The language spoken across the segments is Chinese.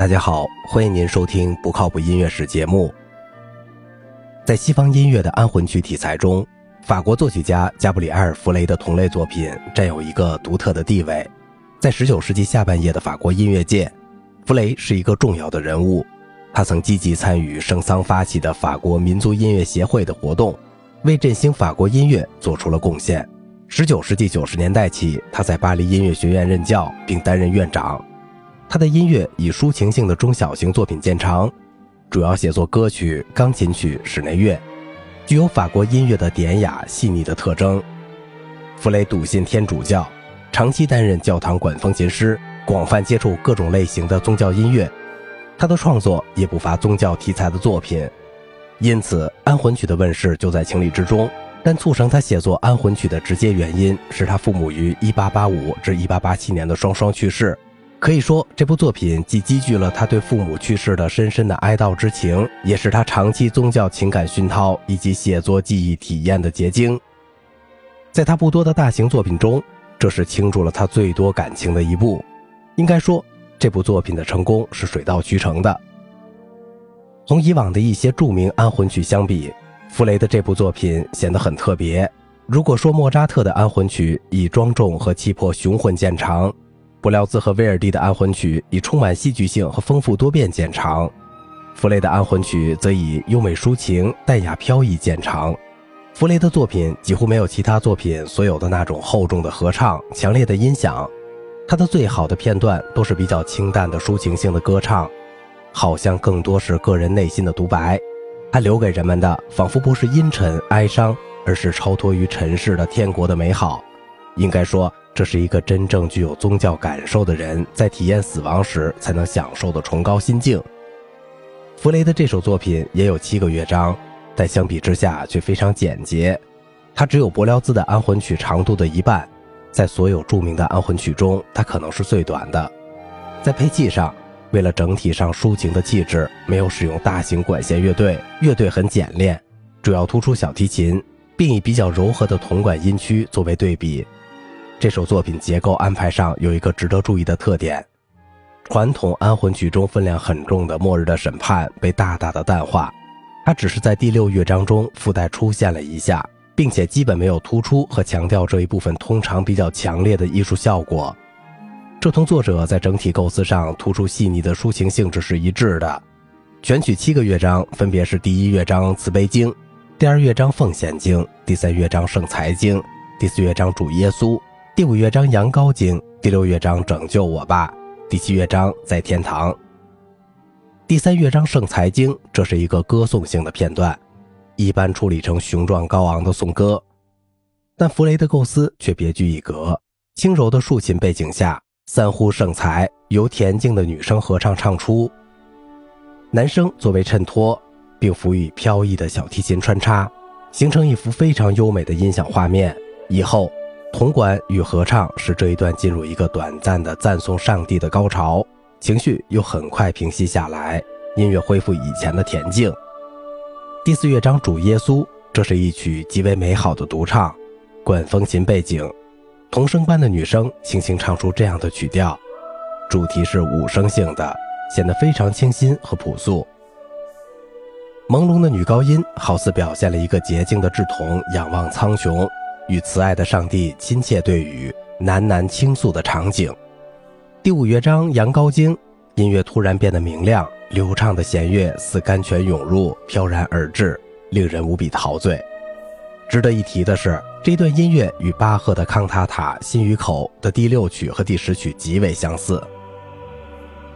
大家好，欢迎您收听《不靠谱音乐史》节目。在西方音乐的安魂曲题材中，法国作曲家加布里埃尔·弗雷的同类作品占有一个独特的地位。在19世纪下半叶的法国音乐界，弗雷是一个重要的人物。他曾积极参与圣桑发起的法国民族音乐协会的活动，为振兴法国音乐做出了贡献。19世纪90年代起，他在巴黎音乐学院任教，并担任院长。他的音乐以抒情性的中小型作品见长，主要写作歌曲、钢琴曲、室内乐，具有法国音乐的典雅细腻的特征。弗雷笃信天主教，长期担任教堂管风琴师，广泛接触各种类型的宗教音乐。他的创作也不乏宗教题材的作品，因此安魂曲的问世就在情理之中。但促成他写作安魂曲的直接原因是他父母于1885至1887年的双双去世。可以说，这部作品既积聚了他对父母去世的深深的哀悼之情，也是他长期宗教情感熏陶以及写作记忆体验的结晶。在他不多的大型作品中，这是倾注了他最多感情的一部。应该说，这部作品的成功是水到渠成的。同以往的一些著名安魂曲相比，弗雷的这部作品显得很特别。如果说莫扎特的安魂曲以庄重和气魄雄浑见长，布廖兹和威尔第的安魂曲以充满戏剧性和丰富多变见长，弗雷的安魂曲则以优美抒情、淡雅飘逸见长。弗雷的作品几乎没有其他作品所有的那种厚重的合唱、强烈的音响，他的最好的片段都是比较清淡的抒情性的歌唱，好像更多是个人内心的独白。他留给人们的仿佛不是阴沉哀伤，而是超脱于尘世的天国的美好。应该说。这是一个真正具有宗教感受的人在体验死亡时才能享受的崇高心境。弗雷的这首作品也有七个乐章，但相比之下却非常简洁，它只有柏辽兹的安魂曲长度的一半，在所有著名的安魂曲中，它可能是最短的。在配器上，为了整体上抒情的气质，没有使用大型管弦乐队，乐队很简练，主要突出小提琴，并以比较柔和的铜管音区作为对比。这首作品结构安排上有一个值得注意的特点：传统安魂曲中分量很重的《末日的审判》被大大的淡化，它只是在第六乐章中附带出现了一下，并且基本没有突出和强调这一部分通常比较强烈的艺术效果。这同作者在整体构思上突出细腻的抒情性质是一致的。全曲七个乐章分别是：第一乐章慈悲经，第二乐章奉献经，第三乐章圣财经，第四乐章主耶稣。第五乐章《羊羔经》，第六乐章《拯救我吧》，第七乐章在天堂。第三乐章《圣财经》，这是一个歌颂性的片段，一般处理成雄壮高昂的颂歌。但弗雷的构思却别具一格，轻柔的竖琴背景下，三呼圣才由恬静的女声合唱唱出，男声作为衬托，并辅以飘逸的小提琴穿插，形成一幅非常优美的音响画面。以后。铜管与合唱使这一段进入一个短暂的赞颂上帝的高潮，情绪又很快平息下来，音乐恢复以前的恬静。第四乐章主耶稣，这是一曲极为美好的独唱，管风琴背景，童声般的女声轻轻唱出这样的曲调，主题是五声性的，显得非常清新和朴素。朦胧的女高音好似表现了一个洁净的稚童仰望苍穹。与慈爱的上帝亲切对语、喃喃倾诉的场景。第五乐章《羊羔经》，音乐突然变得明亮，流畅的弦乐似甘泉涌入，飘然而至，令人无比陶醉。值得一提的是，这段音乐与巴赫的康塔塔心语口的第六曲和第十曲极为相似。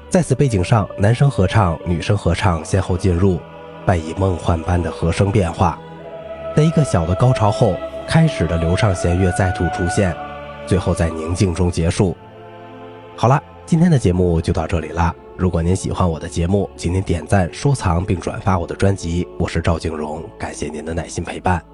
在此背景上，男声合唱、女声合唱先后进入，伴以梦幻般的和声变化，在一个小的高潮后。开始的流畅弦乐再度出现，最后在宁静中结束。好了，今天的节目就到这里了。如果您喜欢我的节目，请您点赞、收藏并转发我的专辑。我是赵静荣，感谢您的耐心陪伴。